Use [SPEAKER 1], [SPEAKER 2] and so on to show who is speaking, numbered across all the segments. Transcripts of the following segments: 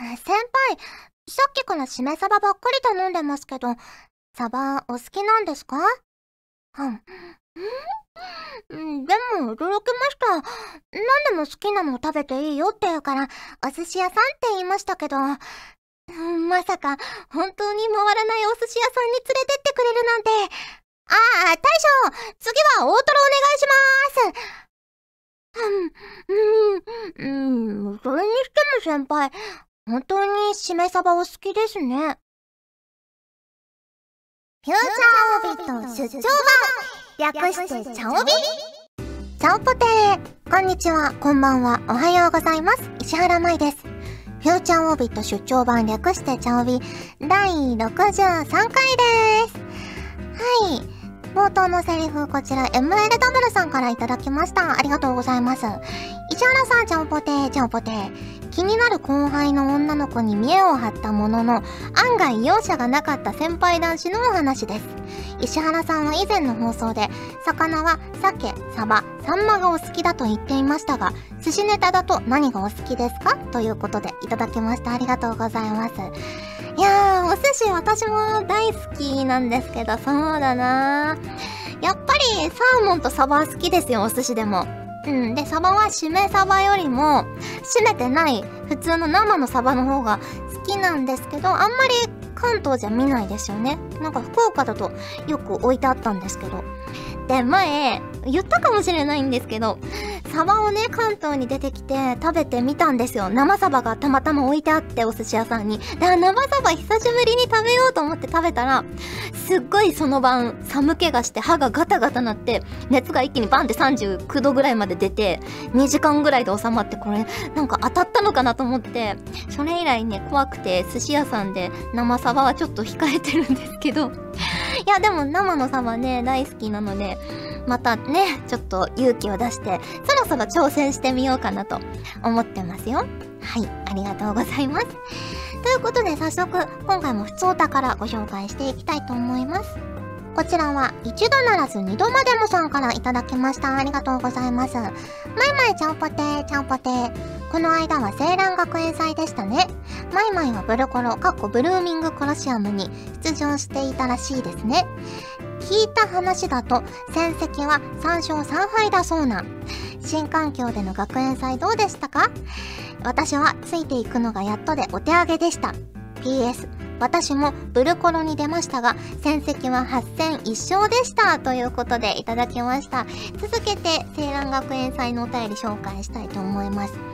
[SPEAKER 1] 先輩、さっきからしめ鯖ばっかり頼んでますけど、鯖お好きなんですか？うん。でも驚きました。何でも好きなの食べていいよって言うから、お寿司屋さんって言いましたけど、まさか本当に回らないお寿司屋さんに連れてってくれるなんて。ああ、大将次は大トロお願いしますうん、うん、それにしても先輩、本当にしめ鯖お好きですね。フューチャーオビット出張版略してチャオビチャオポテーこんにちは、こんばんは、おはようございます。石原舞です。フューチャーオビット出張版略してチャオビ第63回です。はい。冒頭のセリフ、こちら MLW さんからいただきました。ありがとうございます。石原さん、ちゃんぽてー、ちゃんぽてー。気になる後輩の女の子に見栄を張ったものの、案外容赦がなかった先輩男子のお話です。石原さんは以前の放送で、魚は鮭、サバ、サンマがお好きだと言っていましたが、寿司ネタだと何がお好きですか？ということでいただきました。ありがとうございます。いやー、お寿司私も大好きなんですけど、そうだなやっぱりサーモンとサバ好きですよ、お寿司でも。うん。で、サバはしめサバよりも、締めてない普通の生のサバの方が好きなんですけど、あんまり関東じゃ見ないですよね。なんか福岡だとよく置いてあったんですけど。で、前、言ったかもしれないんですけど、サバをね、関東に出てきて食べてみたんですよ。生サバがたまたま置いてあってお寿司屋さんに。で、生サバ久しぶりに食べようと思って食べたら、すっごいその晩寒気がして歯がガタガタなって、熱が一気にバンって39度ぐらいまで出て、2時間ぐらいで収まってこれ、なんか当たったのかなと思って、それ以来ね、怖くて寿司屋さんで生サバはちょっと控えてるんですけど、いやでも生のサバね、大好きなので、またね、ちょっと勇気を出して、そろそろ挑戦してみようかなと思ってますよ。はい、ありがとうございます。ということで早速、今回も普通お宝ご紹介していきたいと思います。こちらは一度ならず二度までもさんからいただきました。ありがとうございます。まいまいちゃんぽてー、ちゃんぽてー。この間は青蘭学園祭でしたね。マイマイはブルコロ、かっこブルーミングコロシアムに出場していたらしいですね。聞いた話だと戦績は3勝3敗だそうな。新環境での学園祭どうでしたか？私はついていくのがやっとでお手上げでした。PS、私もブルコロに出ましたが、戦績は8戦1勝でしたということでいただきました。続けて、青蘭学園祭のお便り紹介したいと思います。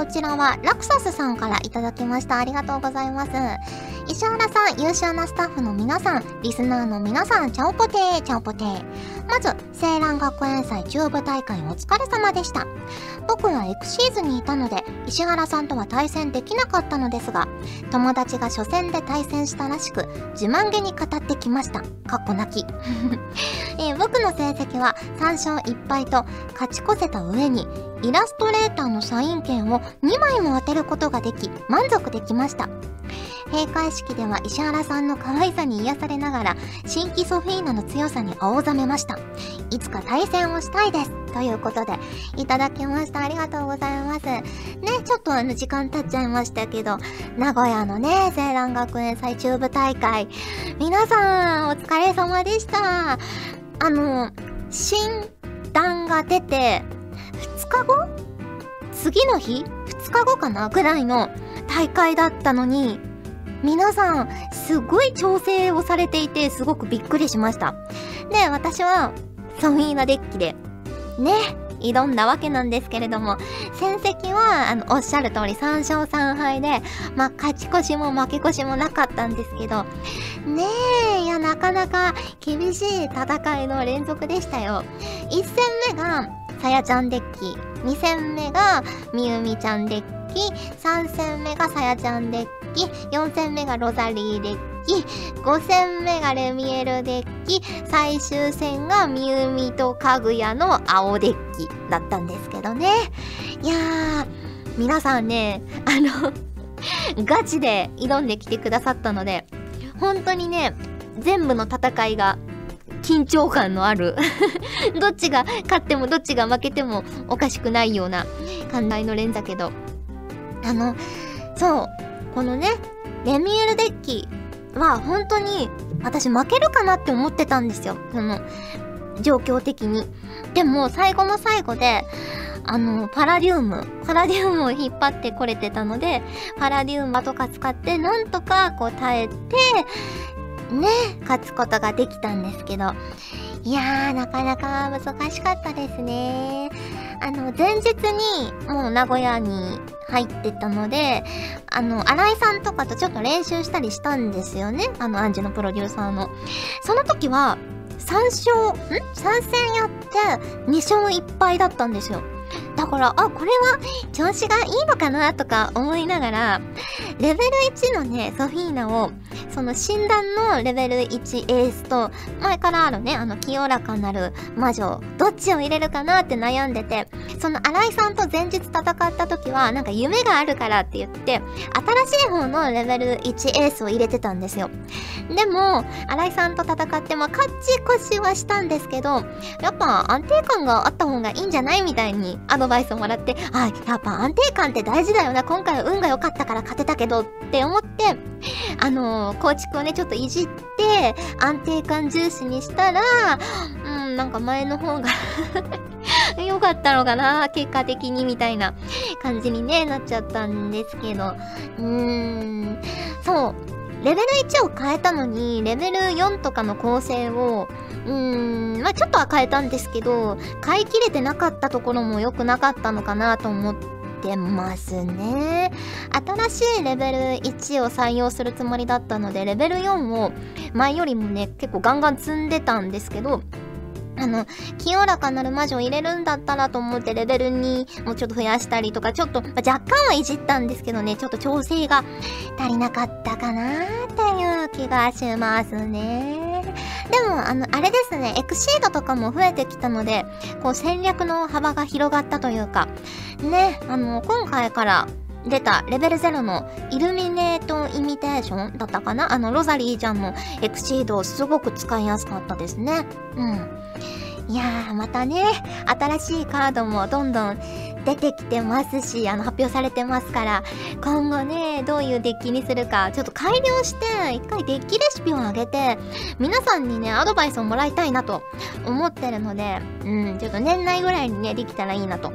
[SPEAKER 1] こちらはラクサスさんからいただきました。ありがとうございます。石原さん、優秀なスタッフの皆さん、リスナーの皆さん、チャオポテー、チャオポテー。まず、青蘭学園祭中部大会お疲れ様でした。僕はエクシーズにいたので、石原さんとは対戦できなかったのですが、友達が初戦で対戦したらしく、自慢げに語ってきました。かっこ泣き。えー、僕の成績は3勝1敗と勝ち越せた上に、イラストレーターのサイン券を2枚も当てることができ、満足できました。閉会式では石原さんの可愛さに癒されながら、新規ソフィーナの強さに青ざめました。いつか対戦をしたいです。ということで、いただきました。ありがとうございます。ね、ちょっとあの、時間経っちゃいましたけど、名古屋のね、青蘭学園最中部大会、皆さん、お疲れ様でした。あの、診断が出て、2日後次の日 ?2 日後かなぐらいの大会だったのに、皆さん、すごい調整をされていて、すごくびっくりしました。で、私は、ソフィーナデッキで、ね、挑んだわけなんですけれども、戦績は、あの、おっしゃる通り3勝3敗で、まあ、勝ち越しも負け越しもなかったんですけど、ねえ、いや、なかなか厳しい戦いの連続でしたよ。1戦目が、さやちゃんデッキ、2戦目が、みゆみちゃんデッキ、3戦目がさやちゃんデッキ、4戦目がロザリーデッキ、5戦目がレミエルデッキ、最終戦がミユミとかぐやの青デッキだったんですけどね。いやー、皆さんね、あの ガチで挑んできてくださったので、本当にね、全部の戦いが緊張感のある どっちが勝ってもどっちが負けてもおかしくないような寛大の連だけど。あの、そう、このね、レミエルデッキは本当に私負けるかなって思ってたんですよ。その、状況的に。でも最後の最後で、あの、パラディウム、パラディウムを引っ張ってこれてたので、パラディウムとか使ってなんとかこう耐えて、ね、勝つことができたんですけど、いやー、なかなか難しかったですね。あの、前日にもう名古屋に入ってたので、あの、新井さんとかとちょっと練習したりしたんですよね。あの、アンジュのプロデューサーの。その時は、3勝、ん ?3 戦やって2勝1敗だったんですよ。だから、あ、これは調子がいいのかなとか思いながら、レベル1のね、ソフィーナを、その診断のレベル1エースと、前からあるね、あの、清らかなる魔女、どっちを入れるかなって悩んでて、その新井さんと前日戦った時は、なんか夢があるからって言って、新しい方のレベル1エースを入れてたんですよ。でも、新井さんと戦っても勝ち越しはしたんですけど、やっぱ安定感があった方がいいんじゃないみたいにドバイスをもらって、あ、やっぱ安定感って大事だよな。今回は運が良かったから勝てたけどって思って、あのー、構築をね、ちょっといじって、安定感重視にしたら、うん、なんか前の方が 良かったのかな結果的にみたいな感じにね、なっちゃったんですけど。うーん、そう。レベル1を変えたのに、レベル4とかの構成を、うーん、まあちょっとは変えたんですけど、変えきれてなかったところも良くなかったのかなと思ってますね。新しいレベル1を採用するつもりだったので、レベル4を前よりもね、結構ガンガン積んでたんですけど、あの、清らかなる魔女を入れるんだったらと思ってレベル2もうちょっと増やしたりとか、ちょっと、まあ、若干はいじったんですけどね、ちょっと調整が足りなかったかなーっていう気がしますね。でも、あの、あれですね、エクシードとかも増えてきたので、こう戦略の幅が広がったというか、ね、あの、今回から出たレベル0のイルミネートイミテーションだったかな？あのロザリーちゃんのエクシードすごく使いやすかったですね。うん。いやー、またね、新しいカードもどんどん出てきてますし、あの、発表されてますから、今後ね、どういうデッキにするか、ちょっと改良して、一回デッキレシピを上げて、皆さんにね、アドバイスをもらいたいなと思ってるので、うん、ちょっと年内ぐらいにね、できたらいいなと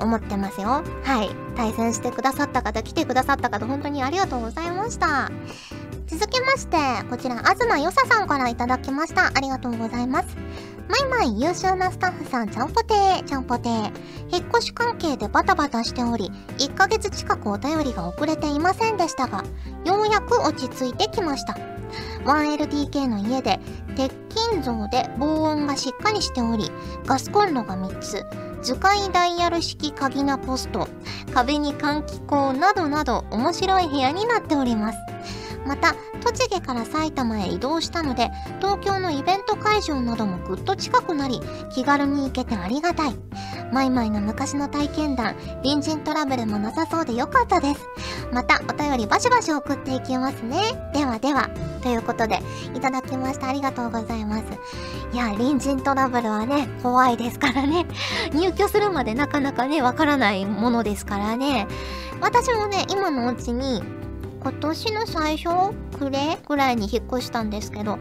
[SPEAKER 1] 思ってますよ。はい。対戦してくださった方、来てくださった方、本当にありがとうございました。続きまして、こちら、東よささんからいただきました。ありがとうございます。マイマイ優秀なスタッフさん、ちゃんぽてー、ちゃんぽてー。引っ越し関係でバタバタしており、1ヶ月近くお便りが遅れていませんでしたが、ようやく落ち着いてきました。1LDK の家で、鉄筋像で防音がしっかりしており、ガスコンロが3つ、図解ダイヤル式鍵なポスト、壁に換気口などなど面白い部屋になっております。また、栃木から埼玉へ移動したので、東京のイベント会場などもぐっと近くなり、気軽に行けてありがたい。マイマイの昔の体験談、隣人トラブルもなさそうでよかったです。また、お便りバシバシ送っていきますね。ではでは、ということで、いただきました。ありがとうございます。いや、隣人トラブルはね、怖いですからね。入居するまでなかなかね、わからないものですからね。私もね、今のうちに、今年の最初暮れぐらいに引っ越したんですけど、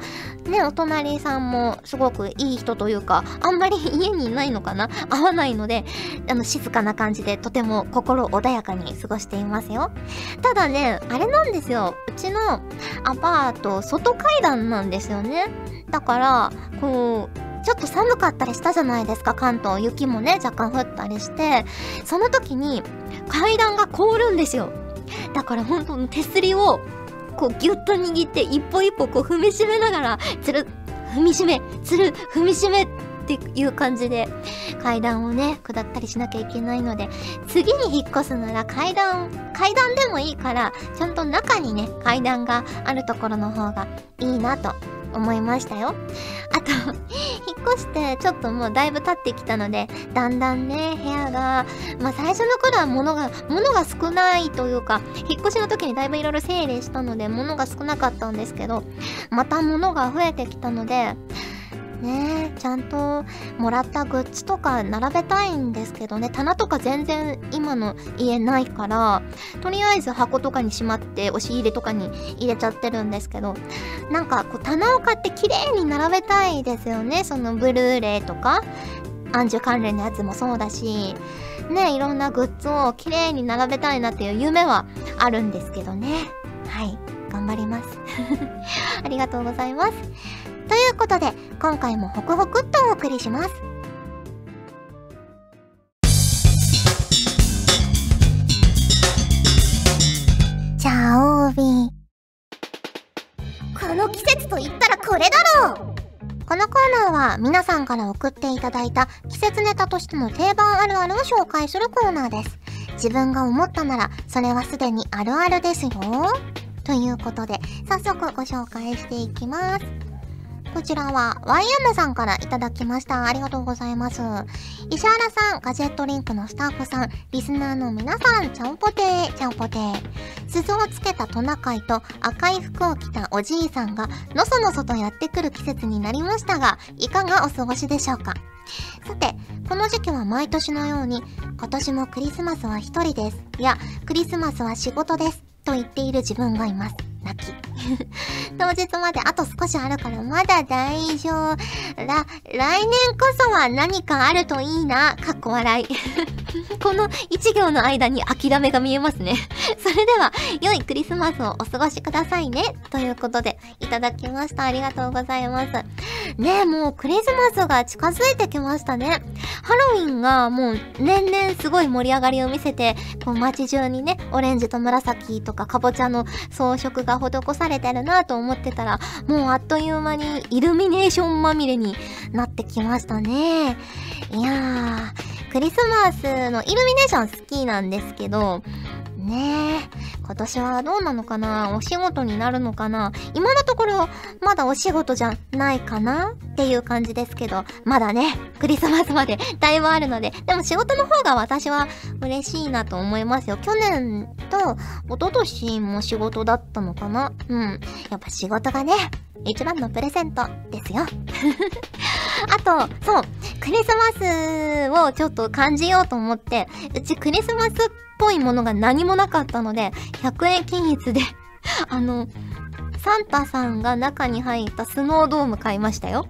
[SPEAKER 1] ね、お隣さんもすごくいい人というか、あんまり家にいないのかな？合わないので、あの、静かな感じでとても心穏やかに過ごしていますよ。ただね、あれなんですよ。うちのアパート、外階段なんですよね。だから、こう、ちょっと寒かったりしたじゃないですか、関東。雪もね、若干降ったりして。その時に階段が凍るんですよ。だから本当の手すりをこうギュッと握って一歩一歩こう踏みしめながらつる踏みしめつる踏みしめっていう感じで階段をね下ったりしなきゃいけないので次に引っ越すなら階段階段でもいいからちゃんと中にね階段があるところの方がいいなと思いましたよ。あと、引っ越してちょっともうだいぶ経ってきたので、だんだんね、部屋が、まあ最初の頃は物が、物が少ないというか、引っ越しの時にだいぶいろいろ整理したので、物が少なかったんですけど、また物が増えてきたので、ね。ちゃんともらったグッズとか並べたいんですけどね。棚とか全然今の家ないからとりあえず箱とかにしまって押し入れとかに入れちゃってるんですけどなんかこう棚を買って綺麗に並べたいですよね。そのブルーレイとか暗樹関連のやつもそうだしねいろんなグッズを綺麗に並べたいなっていう夢はあるんですけどね。はい。頑張ります。ありがとうございます。ということで、今回もホクホクっとお送りします。じゃあ、オビ。この季節と言ったらこれだろうこのコーナーは皆さんから送っていただいた季節ネタとしての定番あるあるを紹介するコーナーです。自分が思ったなら、それはすでにあるあるですよ。ということで、早速ご紹介していきます。こちらは YM さんからいただきました。ありがとうございます。石原さん、ガジェットリンクのスタッフさん、リスナーの皆さん、ちゃんぽてー、ちゃんぽてー。鈴をつけたトナカイと赤い服を着たおじいさんが、のそのそとやってくる季節になりましたが、いかがお過ごしでしょうか？さて、この時期は毎年のように、今年もクリスマスは一人です。いや、クリスマスは仕事です。と言っている自分がいます。泣き。当日まであと少しあるからまだ大丈夫。ら、来年こそは何かあるといいな。かっこ笑い。この一行の間に諦めが見えますね。それでは、良いクリスマスをお過ごしくださいね。ということで、いただきました。ありがとうございます。ねえ、もうクリスマスが近づいてきましたね。ハロウィンがもう年々すごい盛り上がりを見せて、こう街中にね、オレンジと紫とかかぼちゃの装飾がが施されてるなと思ってたら、もうあっという間にイルミネーションまみれになってきましたね。いやー、クリスマスのイルミネーション好きなんですけど、ねえ。今年はどうなのかな？お仕事になるのかな？今のところ、まだお仕事じゃないかな？っていう感じですけど、まだね、クリスマスまでだいぶあるので、でも仕事の方が私は嬉しいなと思いますよ。去年と一昨年も仕事だったのかな？うん。やっぱ仕事がね、一番のプレゼントですよ。あと、そう、クリスマスをちょっと感じようと思って、うちクリスマスっぽいものが何もなかったので、100円均一であの、サンタさんが中に入ったスノードーム買いましたよ。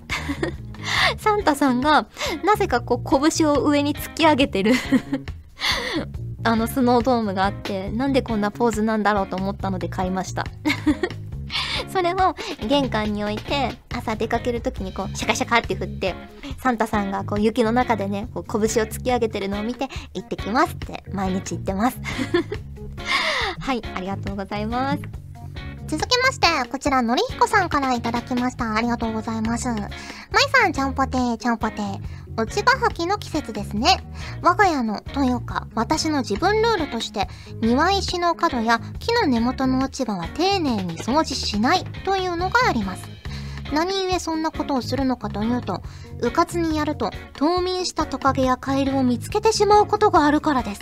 [SPEAKER 1] サンタさんが、なぜかこう、拳を上に突き上げてる。あの、スノードームがあって、なんでこんなポーズなんだろうと思ったので買いました。それを玄関に置いて、朝出かけるときにこう、シャカシャカって振って、サンタさんがこう雪の中でね、こう拳を突き上げてるのを見て、行ってきますって毎日言ってます。はい、ありがとうございます。続きまして、こちら、のりひこさんからいただきました。ありがとうございます。まいさん、ちゃんぽてー、ちゃんぽてー。落ち葉吐きの季節ですね。我が家の、というか、私の自分ルールとして、庭石の角や木の根元の落ち葉は丁寧に掃除しないというのがあります。何故そんなことをするのかというと、うかつにやると冬眠したトカゲやカエルを見つけてしまうことがあるからです。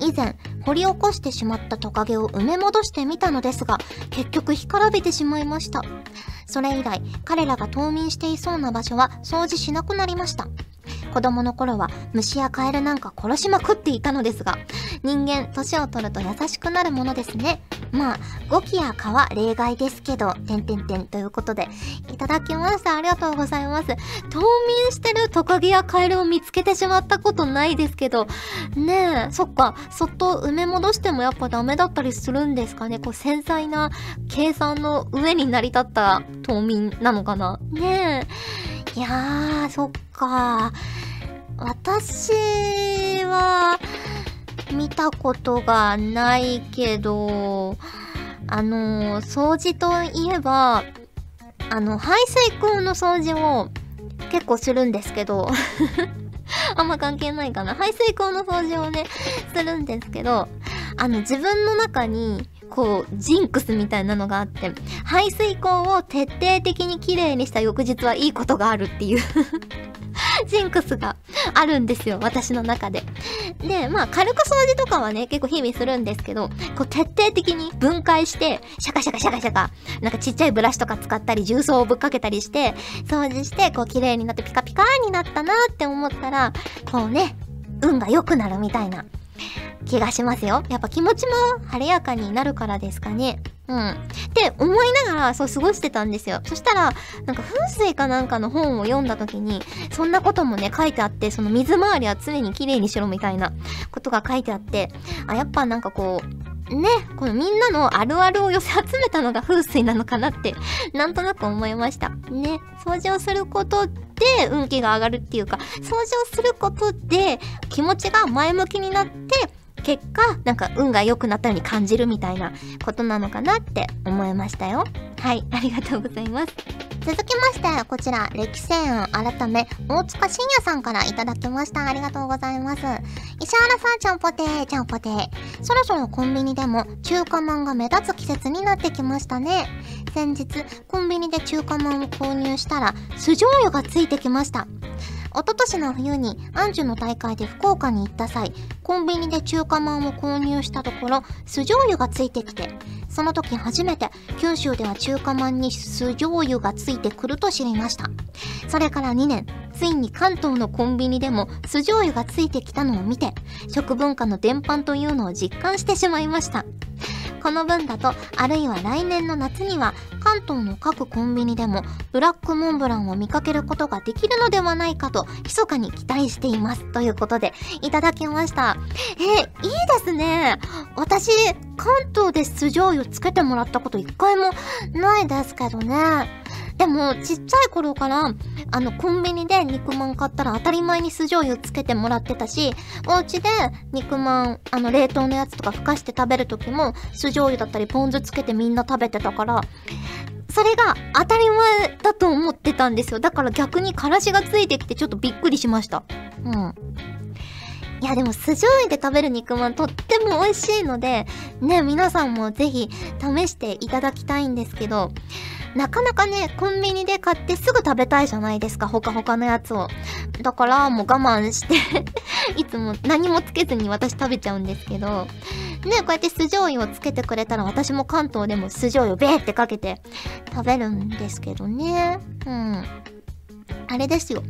[SPEAKER 1] 以前、掘り起こしてしまったトカゲを埋め戻してみたのですが、結局干からびてしまいました。それ以来、彼らが冬眠していそうな場所は掃除しなくなりました。子供の頃は虫やカエルなんか殺しまくっていたのですが、人間、年を取ると優しくなるものですね。まあ、ゴキや蚊は例外ですけど、てんてんてんということで、いただきました。ありがとうございます。冬眠してるトカゲやカエルを見つけてしまったことないですけど、ねえ、そっか、そっと埋め戻してもやっぱダメだったりするんですかね。こう、繊細な計算の上に成り立った冬眠なのかな。ねえ。いやー、そっか。私は、見たことがないけど、あの、掃除といえば、あの、排水口の掃除を結構するんですけど あんま関係ないかな。排水口の掃除をね、するんですけど、あの、自分の中に、こう、ジンクスみたいなのがあって、排水口を徹底的に綺麗にした翌日はいいことがあるっていうジンクスがあるんですよ、私の中で。で、まあ、軽く掃除とかはね、結構日々するんですけど、こう、徹底的に分解して、シャカシャカシャカシャカ、なんかちっちゃいブラシとか使ったり、重曹をぶっかけたりして、掃除して、こう、綺麗になってピカピカになったなって思ったら、こうね、運が良くなるみたいな気がしますよ。やっぱ気持ちも晴れやかになるからですかね。うん。って思いながらそう過ごしてたんですよ。そしたら、なんか風水かなんかの本を読んだ時に、そんなこともね、書いてあって、その水回りは常に綺麗にしろみたいなことが書いてあって、あ、やっぱなんかこう、ね、このみんなのあるあるを寄せ集めたのが風水なのかなって、なんとなく思いました。ね、掃除をすることで運気が上がるっていうか、掃除をすることで気持ちが前向きになって、結果、なんか運が良くなったように感じるみたいなことなのかなって思いましたよ。はい、ありがとうございます。続きまして、こちら、歴戦案改め、大塚信也さんからいただきました。ありがとうございます。石原さん、ちゃんぽてー、ちゃんぽてー。そろそろコンビニでも中華まんが目立つ季節になってきましたね。先日、コンビニで中華まんを購入したら、酢醤油がついてきました。一昨年の冬にアンジュの大会で福岡に行った際、コンビニで中華まんを購入したところ、酢醤油がついてきて、その時初めて九州では中華まんに酢醤油がついてくると知りました。それから2年、ついに関東のコンビニでも酢醤油がついてきたのを見て、食文化の伝播というのを実感してしまいました。この分だと、あるいは来年の夏には、関東の各コンビニでも、ブラックモンブランを見かけることができるのではないかと、密かに期待しています。ということで、いただきました。え、いいですね。私、関東で酢醤油つけてもらったこと一回もないですけどね。でも、ちっちゃい頃から、あの、コンビニで肉まん買ったら当たり前に酢醤油つけてもらってたし、お家で肉まん、あの、冷凍のやつとかふかして食べる時も、酢醤油だったりポン酢つけてみんな食べてたから、それが当たり前だと思ってたんですよ。だから逆にからしがついてきてちょっとびっくりしました。うん。いやでも酢醤油で食べる肉まんとっても美味しいので、ね、皆さんもぜひ試していただきたいんですけど、なかなかね、コンビニで買ってすぐ食べたいじゃないですか、ほかほかのやつを。だからもう我慢して いつも何もつけずに私食べちゃうんですけど、ね、こうやって酢醤油をつけてくれたら私も関東でも酢醤油べーってかけて食べるんですけどね。うん。あれですよ。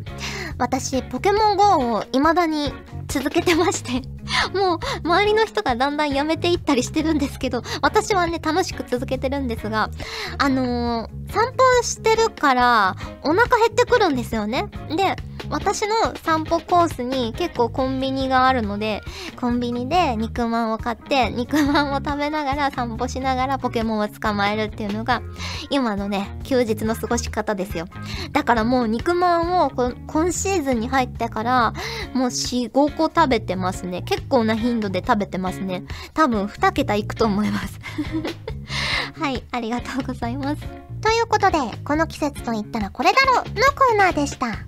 [SPEAKER 1] 私、ポケモン GO を未だに続けてまして もう、周りの人がだんだんやめていったりしてるんですけど、私はね、楽しく続けてるんですが、あのー、散歩してるから、お腹減ってくるんですよね。で、私の散歩コースに結構コンビニがあるので、コンビニで肉まんを買って、肉まんを食べながら散歩しながらポケモンを捕まえるっていうのが、今のね、休日の過ごし方ですよ。だからもう肉まんを今シーズンに入ってから、もう4、5個食べてますね。結構な頻度で食べてますね。多分2桁いくと思います はい、ありがとうございます。ということで、この季節と言ったらこれだろのコーナーでした。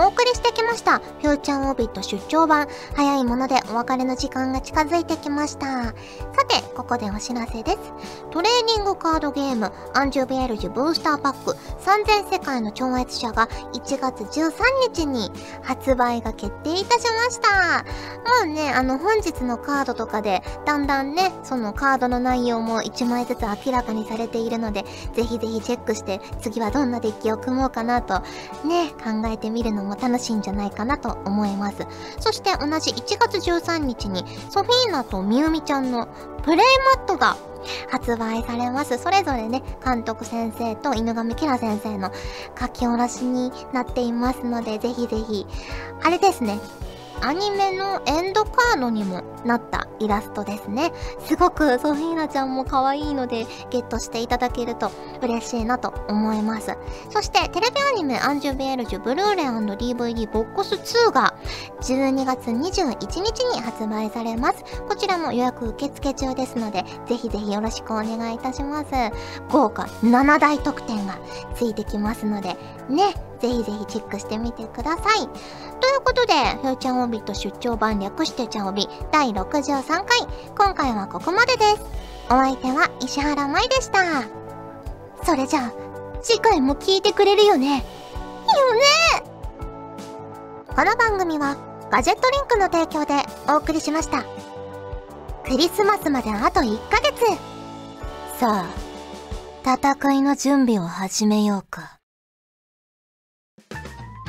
[SPEAKER 1] お送りしてきました。フューチャーオービット出張版。早いものでお別れの時間が近づいてきました。さて、ここでお知らせです。トレーニングカードゲーム、アンジュベールジュブースターパック3000世界の超越者が1月13日に発売が決定いたしました。もうね、あの本日のカードとかで、だんだんね、そのカードの内容も1枚ずつ明らかにされているので、ぜひぜひチェックして、次はどんなデッキを組もうかなと、ね、考えてみるのもも楽しいんじゃないかなと思います。そして同じ1月13日にソフィーナとみゆみちゃんのプレイマットが発売されます。それぞれね、監督先生と犬神キラ先生の書き下ろしになっていますので、ぜひぜひ、あれですね、アニメのエンドカードにもなったイラストですね。すごくソフィーナちゃんも可愛いのでゲットしていただけると嬉しいなと思います。そしてテレビアニメアンジュ・ベエルジュブルーレイ &DVD ボックス2が12月21日に発売されます。こちらも予約受付中ですので、ぜひぜひよろしくお願いいたします。豪華7大特典がついてきますので、ね、ぜひぜひチェックしてみてください。ということで、フーチャンオビット出張版略してチャオビ第63回、今回はここまでです。お相手は石原舞でした。それじゃあ、次回も聞いてくれるよね。よねこの番組は、ガジェットリンクの提供でお送りしました。クリスマスまであと1ヶ月。さあ、戦いの準備を始めようか。